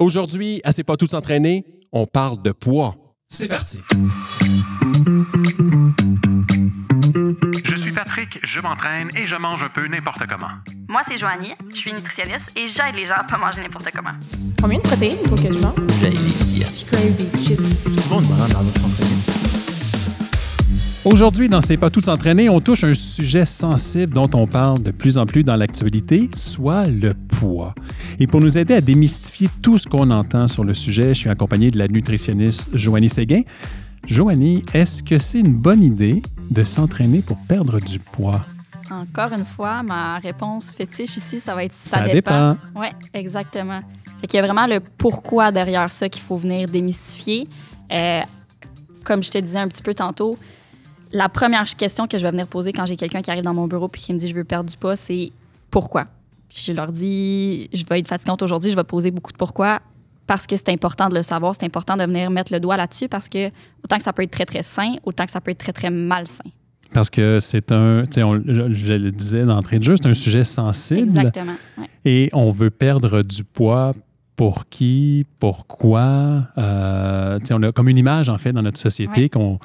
Aujourd'hui, à C'est pas tout s'entraîner, on parle de poids. C'est parti. Je suis Patrick, je m'entraîne et je mange un peu n'importe comment. Moi, c'est Joanie, je suis nutritionniste et j'aide les gens à pas manger n'importe comment. Combien de protéines il faut que je mange? Je crave des chips. Aujourd'hui, dans C'est pas tout s'entraîner, on touche un sujet sensible dont on parle de plus en plus dans l'actualité, soit le poids. Et pour nous aider à démystifier tout ce qu'on entend sur le sujet, je suis accompagné de la nutritionniste Joanie Séguin. Joanie, est-ce que c'est une bonne idée de s'entraîner pour perdre du poids? Encore une fois, ma réponse fétiche ici, ça va être ça, Ça dépend. Oui, exactement. Fait qu'il y a vraiment le pourquoi derrière ça qu'il faut venir démystifier. Euh, comme je te disais un petit peu tantôt, la première question que je vais venir poser quand j'ai quelqu'un qui arrive dans mon bureau puis qui me dit je veux perdre du poids, c'est pourquoi? Puis je leur dis je vais être fatigante aujourd'hui, je vais poser beaucoup de pourquoi parce que c'est important de le savoir, c'est important de venir mettre le doigt là-dessus parce que autant que ça peut être très très sain, autant que ça peut être très très malsain. Parce que c'est un, tu sais, on- je, je le disais d'entrée de jeu, c'est un sujet sensible Exactement. ouais. et on veut perdre du poids pour qui, pourquoi. Euh, on a comme une image, en fait, dans notre société Ouais.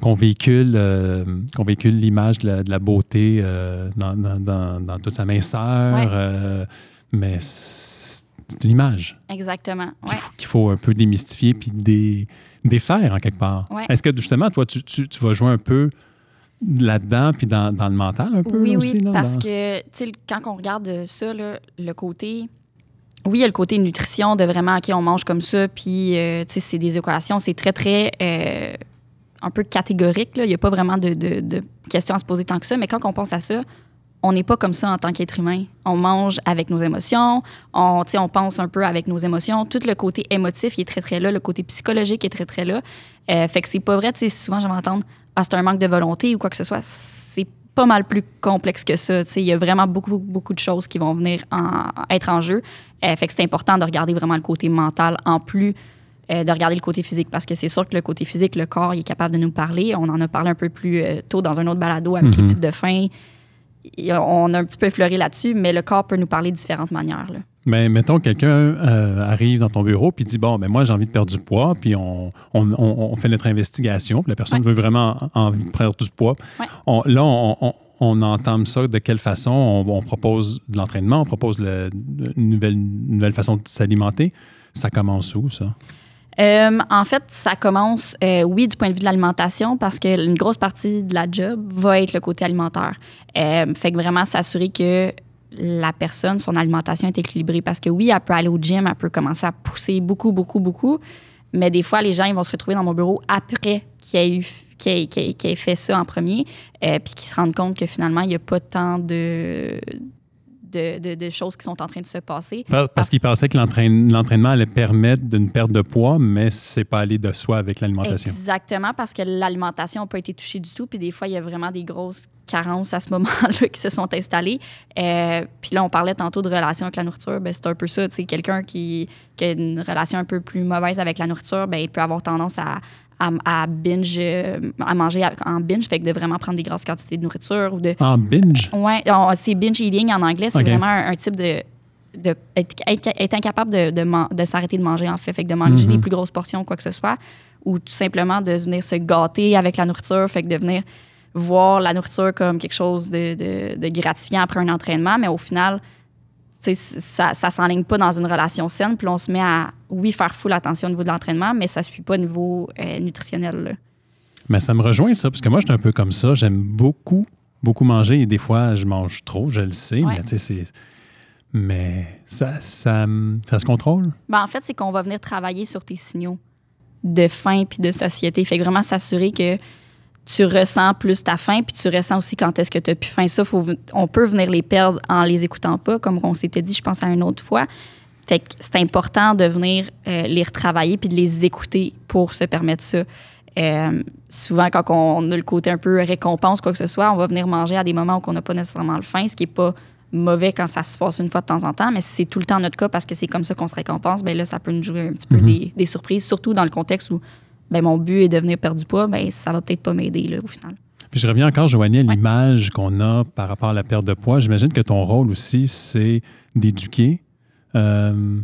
qu'on véhicule, euh, qu'on véhicule l'image de la, de la beauté euh, dans, dans- toute sa minceur. Ouais. mais c'est une image Exactement. qu'il faut, qu'il faut un peu démystifier puis dé- défaire en quelque part. Est-ce que justement, toi, tu, tu- tu vas jouer un peu là-dedans puis dans, dans le mental un peu Oui, aussi? oui, là, parce que, tu sais, quand on regarde ça, là, le côté. Oui, il y a le côté nutrition de vraiment, OK, on mange comme ça, puis, euh, tu sais, c'est des équations, c'est très, très. euh, un peu catégorique, là. Il n'y a pas vraiment de, questions à se poser tant que ça, mais quand on pense à ça, on n'est pas comme ça en tant qu'être humain. On mange avec nos émotions, on, on pense un peu avec nos émotions. Tout le côté émotif, il est très, très là. Le côté psychologique est très, très là. Euh, fait que c'est pas vrai, tu sais, souvent, j'aime entendre « Ah, c'est un manque de volonté » ou quoi que ce soit. Pas mal plus complexe que ça. Il y a vraiment beaucoup, beaucoup de choses qui vont venir en- être en jeu. Euh, fait que c'est important de regarder vraiment le côté mental en plus euh, de regarder le côté physique parce que c'est sûr que le côté physique, le corps, il est capable de nous parler. On en a parlé un peu plus euh, tôt dans un autre balado avec les Mhm. types de faim. On a un petit peu effleuré là-dessus, mais le corps peut nous parler de différentes manières. là. Mais mettons que quelqu'un euh, arrive dans ton bureau puis dit bon ben moi j'ai envie de perdre du poids puis on, on, on- on fait notre investigation puis la personne Ouais. veut vraiment en- envie de perdre du poids. Ouais. Là on, on, on entame ça de quelle façon? On, on propose de l'entraînement, on propose le- une nouvelle une nouvelle façon de s'alimenter. Ça commence où ça? Euh, en fait, ça commence, euh, oui, du point de vue de l'alimentation, parce qu'une grosse partie de la job va être le côté alimentaire. Euh, fait que vraiment s'assurer que la personne, son alimentation est équilibrée. Parce que oui, elle peut aller au gym, elle peut commencer à pousser beaucoup, beaucoup, beaucoup. Mais des fois, les gens, ils vont se retrouver dans mon bureau après qu'il ait, eu, qu'il ait, qu'il ait- ait fait ça en premier, euh, puis qu'ils se rendent compte que finalement, il n'y a pas tant de, de, de- de choses qui sont en train de se passer. Parce, parce qu'il pensait que l'entraîne- l'entraînement allait permettre d'une perte de poids, mais c'est pas aller de soi avec l'alimentation. Exactement, parce que l'alimentation n'a pas été touchée du tout. Puis des fois, il y a vraiment des grosses carences à ce moment-là qui se sont installées. Euh, puis là, on parlait tantôt de relation avec la nourriture. Ben, c'est un peu ça. Quelqu'un qui, qui a une relation un peu plus mauvaise avec la nourriture, ben, il peut avoir tendance à, à, à binge, euh, à manger en binge, fait que de vraiment prendre des grosses quantités de nourriture ou de En binge? Ouais, on- c'est binge eating en anglais. C'est vraiment un, un type de. de être, être- être incapable de, de, s'arrêter de manger, en fait. Fait que de manger Mhm. des plus grosses portions, quoi que ce soit. Ou tout simplement de venir se gâter avec la nourriture. Fait que de venir voir la nourriture comme quelque chose de gratifiant après un entraînement. Mais au final, ça ne s'enligne pas dans une relation saine. Puis on se met à, oui, faire full attention au niveau de l'entraînement, mais ça ne suit pas au niveau euh, nutritionnel. là. Mais ça me rejoint ça, parce que moi, je suis un peu comme ça. J'aime beaucoup, beaucoup manger et des fois, je mange trop, je le sais, Ouais. mais tu sais, c'est. Mais ça, ça, ça se contrôle. Ben, en fait, c'est qu'on va venir travailler sur tes signaux de faim puis de satiété. Fait que vraiment s'assurer que tu ressens plus ta faim puis tu ressens aussi quand est-ce que tu as plus faim. Ça, faut, on peut venir les perdre en les écoutant pas, comme on s'était dit, je pense, à une autre fois. Fait que c'est important de venir euh, les retravailler puis de les écouter pour se permettre ça. Euh, souvent, quand on a le côté un peu récompense, quoi que ce soit, on va venir manger à des moments où on n'a pas nécessairement le faim, ce qui n'est pas mauvais quand ça se passe une fois de temps en temps, mais si c'est tout le temps notre cas parce que c'est comme ça qu'on se récompense, ben là, ça peut nous jouer un petit peu Mhm. des, des surprises, surtout dans le contexte où ben, mon but est de venir perdre du poids, ben, ça va peut-être pas m'aider là, au final. Puis je reviens encore, Joanie, à Ouais. l'image qu'on a par rapport à la perte de poids. J'imagine que ton rôle aussi, c'est d'éduquer. Euh,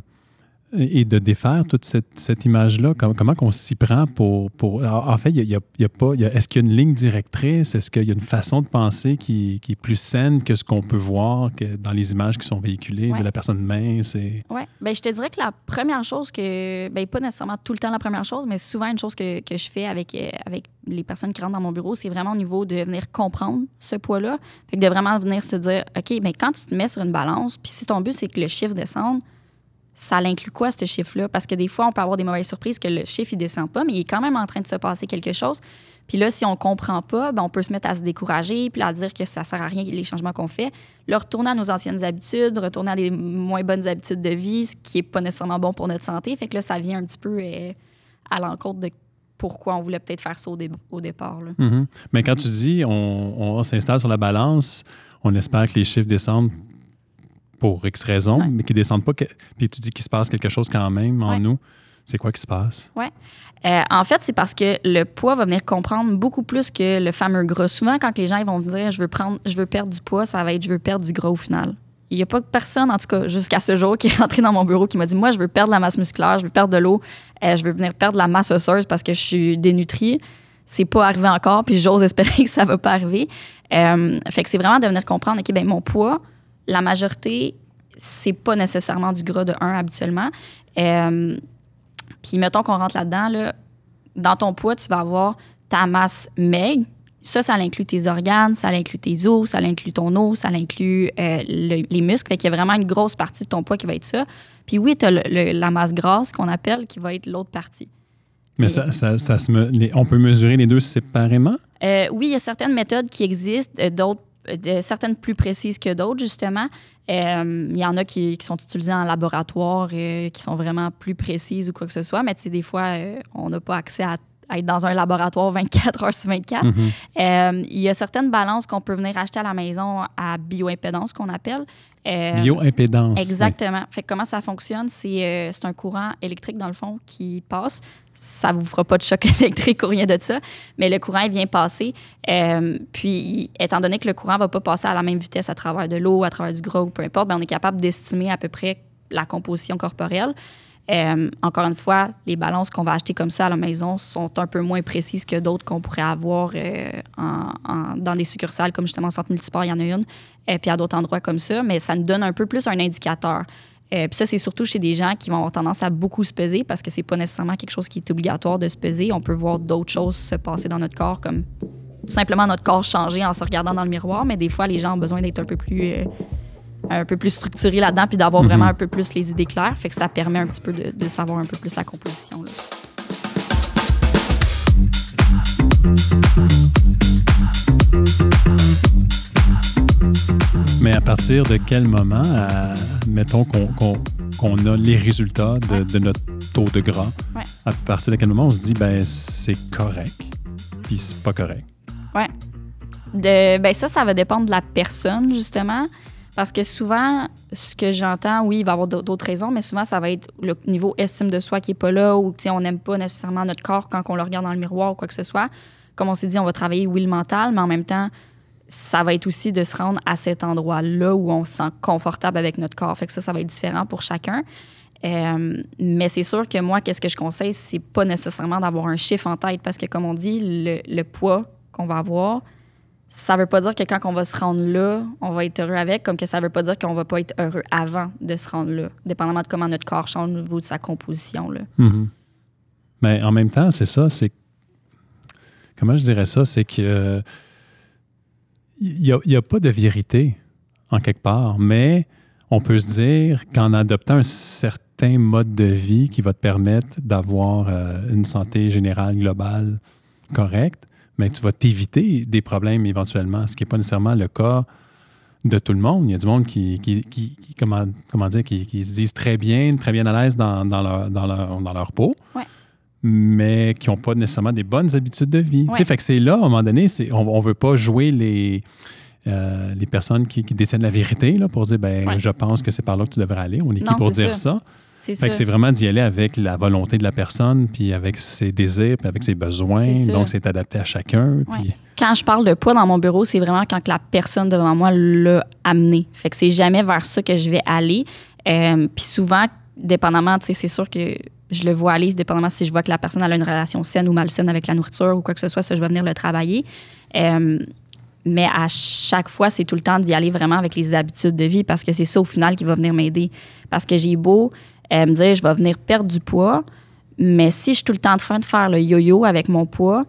et de défaire toute cette, cette image-là? Comment, comment qu'on s'y prend pour... pour en fait, il y a, y a pas... est-ce qu'il y a une ligne directrice? Est-ce qu'il y a une façon de penser qui, qui est plus saine que ce qu'on peut voir que dans les images qui sont véhiculées de la personne mince? Et... Oui. Bien, je te dirais que la première chose que... Bien, pas nécessairement tout le temps la première chose, mais souvent une chose que, que je fais avec, euh, avec les personnes qui rentrent dans mon bureau, c'est vraiment au niveau de venir comprendre ce poids-là. Fait que de vraiment venir se dire, OK, mais quand tu te mets sur une balance, puis si ton but, c'est que le chiffre descende, ça l'inclut quoi, ce chiffre-là? Parce que des fois, on peut avoir des mauvaises surprises que le chiffre, il descend pas, mais il est quand même en train de se passer quelque chose. Puis là, si on comprend pas, ben on peut se mettre à se décourager, puis à dire que ça sert à rien les changements qu'on fait. Là, retourner à nos anciennes habitudes, retourner à des moins bonnes habitudes de vie, ce qui est pas nécessairement bon pour notre santé. Fait que là, ça vient un petit peu euh, à l'encontre de pourquoi on voulait peut-être faire ça au, départ. Mm-hmm. Mais quand tu dis on, on s'installe sur la balance, on espère que les chiffres descendent pour X raisons, mais qui ne descendent pas. Puis tu dis qu'il se passe quelque chose quand même en nous. C'est quoi qui se passe? Oui. Euh, en fait, c'est parce que le poids va venir comprendre beaucoup plus que le fameux gras. Souvent, quand les gens ils vont dire je veux prendre, je veux perdre du poids, ça va être je veux perdre du gras au final. Il n'y a pas personne, en tout cas, jusqu'à ce jour, qui est rentré dans mon bureau qui m'a dit Moi, je veux perdre la masse musculaire, je veux perdre de l'eau, euh, je veux venir perdre la masse osseuse parce que je suis dénutrie. C'est pas arrivé encore, puis j'ose espérer que ça va pas arriver. Euh, fait que c'est vraiment de venir comprendre OK, ben mon poids, la majorité c'est pas nécessairement du gras de 1 habituellement. Euh, puis mettons qu'on rentre là-dedans, là, dans ton poids, tu vas avoir ta masse maigre. Ça, ça inclut tes organes, ça inclut tes os, ça inclut ton eau, ça inclut euh, les muscles. Fait qu'il y a vraiment une grosse partie de ton poids qui va être ça. Puis oui, tu as la masse grasse qu'on appelle qui va être l'autre partie. Mais ça, ça, se on peut mesurer les deux séparément? Euh, oui, il y a certaines méthodes qui existent, d'autres certaines plus précises que d'autres, justement. Euh, il y en a qui, sont utilisées en laboratoire, et qui sont vraiment plus précises ou quoi que ce soit, mais des fois, euh, on n'a pas accès à être dans un laboratoire 24 heures sur 24. Mm-hmm. Euh, il y a certaines balances qu'on peut venir acheter à la maison à bioimpédance, qu'on appelle. bioimpédance. Exactement. Fait comment ça fonctionne, c'est un courant électrique, dans le fond, qui passe ça vous fera pas de choc électrique ou rien de ça, mais le courant, il vient passer. Euh, puis, étant donné que le courant va pas passer à la même vitesse à travers de l'eau, à travers du gras ou peu importe, bien, on est capable d'estimer à peu près la composition corporelle. Euh, encore une fois, les balances qu'on va acheter comme ça à la maison sont un peu moins précises que d'autres qu'on pourrait avoir euh, dans des succursales, comme justement Centre Multisport, il y en a une, et puis à d'autres endroits comme ça, mais ça nous donne un peu plus un indicateur. Euh, puis ça, c'est surtout chez des gens qui vont avoir tendance à beaucoup se peser parce que c'est pas nécessairement quelque chose qui est obligatoire de se peser. On peut voir d'autres choses se passer dans notre corps, comme tout simplement notre corps changer en se regardant dans le miroir. Mais des fois, les gens ont besoin d'être un peu plus, euh, un peu plus structurés là-dedans puis d'avoir mhm. vraiment un peu plus les idées claires. Fait que ça permet un petit peu de, savoir un peu plus la composition. Mais à partir de quel moment, mettons qu'on a les résultats de, notre taux de gras, à partir de quel moment on se dit, ben c'est correct, puis c'est pas correct? Oui. ben ça, ça va dépendre de la personne, justement. Parce que souvent, ce que j'entends, oui, il va y avoir d'autres raisons, mais souvent, ça va être le niveau estime de soi qui n'est pas là ou on n'aime pas nécessairement notre corps quand on le regarde dans le miroir ou quoi que ce soit. Comme on s'est dit, on va travailler, oui, le mental, mais en même temps, ça va être aussi de se rendre à cet endroit-là où on se sent confortable avec notre corps. Fait que ça, ça va être différent pour chacun. Euh, mais c'est sûr que moi, qu'est-ce que je conseille, c'est pas nécessairement d'avoir un chiffre en tête parce que, comme on dit, le, poids qu'on va avoir, ça veut pas dire que quand on va se rendre là, on va être heureux avec, comme que ça veut pas dire qu'on va pas être heureux avant de se rendre là, dépendamment de comment notre corps change au niveau de sa composition. Là. Mm-hmm. Mais en même temps, c'est ça, c'est. Comment je dirais ça? C'est que il n'y a, pas de vérité en quelque part, mais on peut se dire qu'en adoptant un certain mode de vie qui va te permettre d'avoir euh, une santé générale globale correcte, mais tu vas t'éviter des problèmes éventuellement, ce qui n'est pas nécessairement le cas de tout le monde. Il y a du monde qui, qui, comment, comment, dire, qui, se disent très bien, très bien à l'aise dans, leur, dans, leur, dans leur peau. mais qui n'ont pas nécessairement des bonnes habitudes de vie. Fait que c'est là, à un moment donné, on ne veut pas jouer les, euh, les personnes qui, qui, détiennent la vérité là, pour dire ben, je pense que c'est par là que tu devrais aller. On est qui pour dire ça? C'est vraiment d'y aller avec la volonté de la personne, puis avec ses désirs, puis avec ses besoins. Donc, c'est adapté à chacun. Quand je parle de poids dans mon bureau, c'est vraiment quand la personne devant moi l'a amené. Fait que c'est jamais vers ça que je vais aller. Euh, puis souvent, dépendamment, tu sais, c'est sûr que je le vois aller, dépendamment si je vois que la personne a une relation saine ou malsaine avec la nourriture ou quoi que ce soit, ça, je vais venir le travailler. Euh, mais à chaque fois, c'est tout le temps d'y aller vraiment avec les habitudes de vie parce que c'est ça au final qui va venir m'aider. Parce que j'ai beau me dire, je vais venir perdre du poids, mais si je suis tout le temps en train de faire le yo-yo avec mon poids,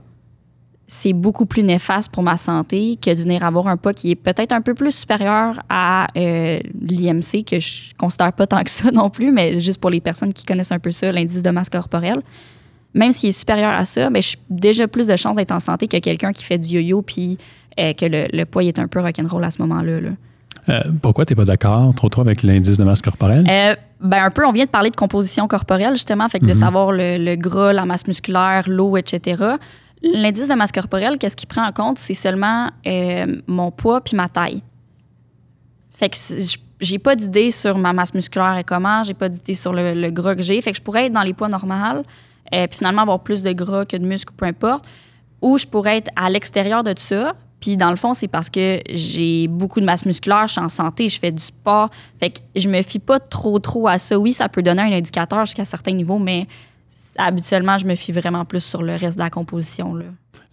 c'est beaucoup plus néfaste pour ma santé que de venir avoir un poids qui est peut-être un peu plus supérieur à euh, l'IMC, que je considère pas tant que ça non plus, mais juste pour les personnes qui connaissent un peu ça, l'indice de masse corporelle. Même s'il est supérieur à ça, mais j'ai déjà plus de chances d'être en santé que quelqu'un qui fait du yo-yo puis euh, que le, poids est un peu rock'n'roll à ce moment-là. Euh, pourquoi tu n'es pas d'accord trop trop avec l'indice de masse corporelle? ben un peu, on vient de parler de composition corporelle, justement, fait que de mhm. savoir le, le, gras, la masse musculaire, l'eau, etc. L'indice de masse corporelle, qu'est-ce qu'il prend en compte? C'est seulement euh, mon poids puis ma taille. Fait que j'ai pas d'idée sur ma masse musculaire et comment, j'ai pas d'idée sur le, gras que j'ai. Fait que je pourrais être dans les poids normaux, euh, puis finalement avoir plus de gras que de muscles, peu importe. Ou je pourrais être à l'extérieur de tout ça. Puis dans le fond, c'est parce que j'ai beaucoup de masse musculaire, je suis en santé, je fais du sport. Fait que je me fie pas trop, trop à ça. Oui, ça peut donner un indicateur jusqu'à certains niveaux, mais habituellement, je me fie vraiment plus sur le reste de la composition.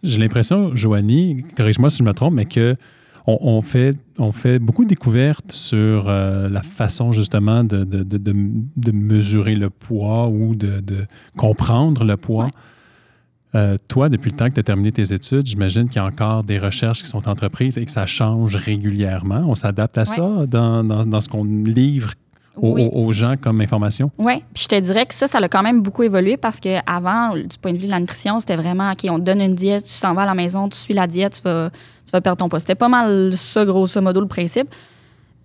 J'ai l'impression, Joanie, corrige-moi si je me trompe, mais que on, fait, on fait beaucoup de découvertes sur euh, la façon justement de, de, de, mesurer le poids ou de, comprendre le poids. Euh, toi, depuis le temps que tu as terminé tes études, j'imagine qu'il y a encore des recherches qui sont entreprises et que ça change régulièrement. On s'adapte à ça dans, dans, dans, ce qu'on livre aux, gens comme information? Oui. Puis je te dirais que ça, ça a quand même beaucoup évolué parce qu'avant, du point de vue de la nutrition, c'était vraiment, OK, on te donne une diète, tu s'en vas à la maison, tu suis la diète, tu vas, tu vas perdre ton poids. C'était pas mal ça, grosso modo, le principe.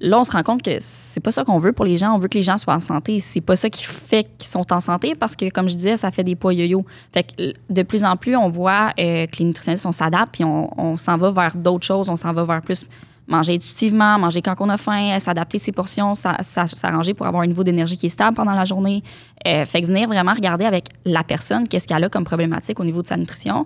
Là, on se rend compte que c'est pas ça qu'on veut pour les gens. On veut que les gens soient en santé. C'est pas ça qui fait qu'ils sont en santé parce que, comme je disais, ça fait des poids yo-yo. Fait que de plus en plus, on voit euh, que les nutritionnistes, on s'adapte puis on, s'en va vers d'autres choses. On s'en va vers plus manger intuitivement, manger quand on a faim, s'adapter ses portions, s'arranger pour avoir un niveau d'énergie qui est stable pendant la journée. Euh, fait que venir vraiment regarder avec la personne qu'est-ce qu'elle a comme problématique au niveau de sa nutrition,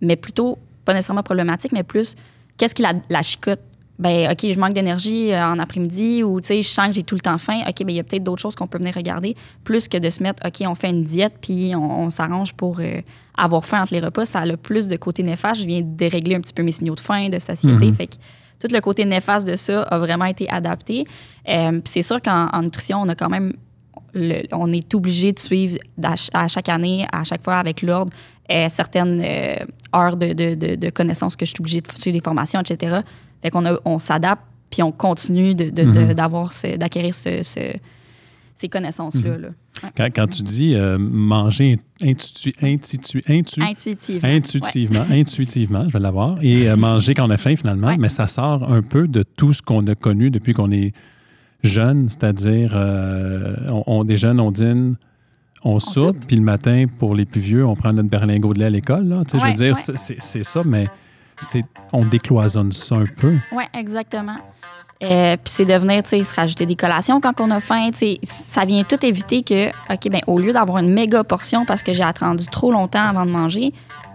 mais plutôt, pas nécessairement problématique, mais plus qu'est-ce qui la, la chicote. Ben, OK, je manque d'énergie euh, en après-midi ou, tu sais, je sens que j'ai tout le temps faim. OK, ben, il y a peut-être d'autres choses qu'on peut venir regarder, plus que de se mettre, OK, on fait une diète puis on, s'arrange pour euh, avoir faim entre les repas. Ça a le plus de côté néfaste. Je viens dérégler un petit peu mes signaux de faim, de satiété. Mm-hmm. Fait que tout le côté néfaste de ça a vraiment été adapté. Euh, c'est sûr qu'en nutrition, on a quand même on est obligé de suivre à, chaque année, à chaque fois avec l'ordre, euh, certaines euh, heures de, de, connaissances que je suis obligée de suivre des formations, etc. Fait qu'on on s'adapte, puis on continue mm-hmm. d'avoir d'acquérir ce, ces connaissances-là. Mhm. Quand, tu dis euh, manger intuitivement, intuitivement, intuitivement, je vais l'avoir, et euh, manger quand on a faim finalement, mais ça sort un peu de tout ce qu'on a connu depuis qu'on est jeune, c'est-à-dire euh, on, déjeune, on dîne, on, soupe, puis le matin, pour les plus vieux, on prend notre berlingot de lait à l'école. je veux dire, c'est ça, mais on décloisonne ça un peu. Oui, exactement. Euh, puis c'est de venir, tu sais, se rajouter des collations quand on a faim. Tu sais, ça vient tout éviter que, OK, ben au lieu d'avoir une méga portion parce que j'ai attendu trop longtemps avant de manger,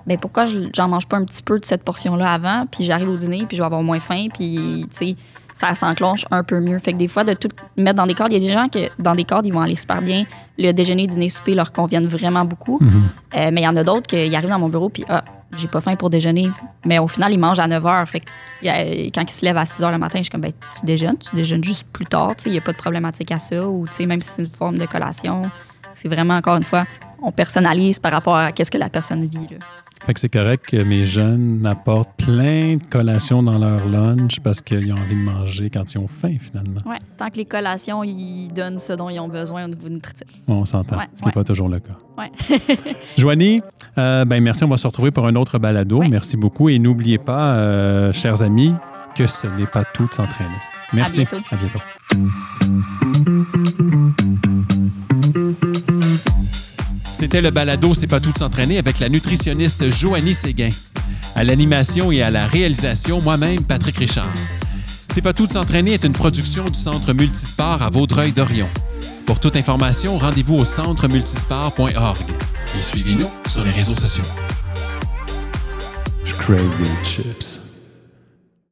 ben pourquoi j'en mange pas un petit peu de cette portion-là avant, puis j'arrive au dîner, puis je vais avoir moins faim, puis, tu sais, ça s'enclenche un peu mieux. Fait que des fois, de tout mettre dans des cadres, il y a des gens que dans des cadres, ils vont aller super bien. Le déjeuner, dîner, souper leur conviennent vraiment beaucoup. Mm-hmm. Euh, mais il y en a d'autres qui arrivent dans mon bureau, puis ah, j'ai pas faim pour déjeuner. Mais au final, ils mangent à 9 h. Fait que quand ils se lèvent à 6 h le matin, je suis comme, ben, tu déjeunes, tu déjeunes juste plus tard. Il n'y a pas de problématique à ça. Ou même si c'est une forme de collation, c'est vraiment, encore une fois, on personnalise par rapport à ce que la personne vit. Fait que c'est correct que mes jeunes apportent plein de collations dans leur lunch parce qu'ils ont envie de manger quand ils ont faim, finalement. Oui, tant que les collations, ils donnent ce dont ils ont besoin au niveau nutritif. On s'entend, ce qui n'est pas toujours le cas. Oui. Joanie, euh, ben merci. On va se retrouver pour un autre balado. Merci beaucoup. Et n'oubliez pas, euh, chers amis, que ce n'est pas tout de s'entraîner. Merci. À bientôt. À bientôt. C'était le balado C'est pas tout de s'entraîner avec la nutritionniste Joanie Séguin. À l'animation et à la réalisation, moi-même, Patrick Richard. C'est pas tout de s'entraîner est une production du Centre Multisport à Vaudreuil-Dorion. Pour toute information, rendez-vous au centremultisport.org et suivez-nous sur les réseaux sociaux.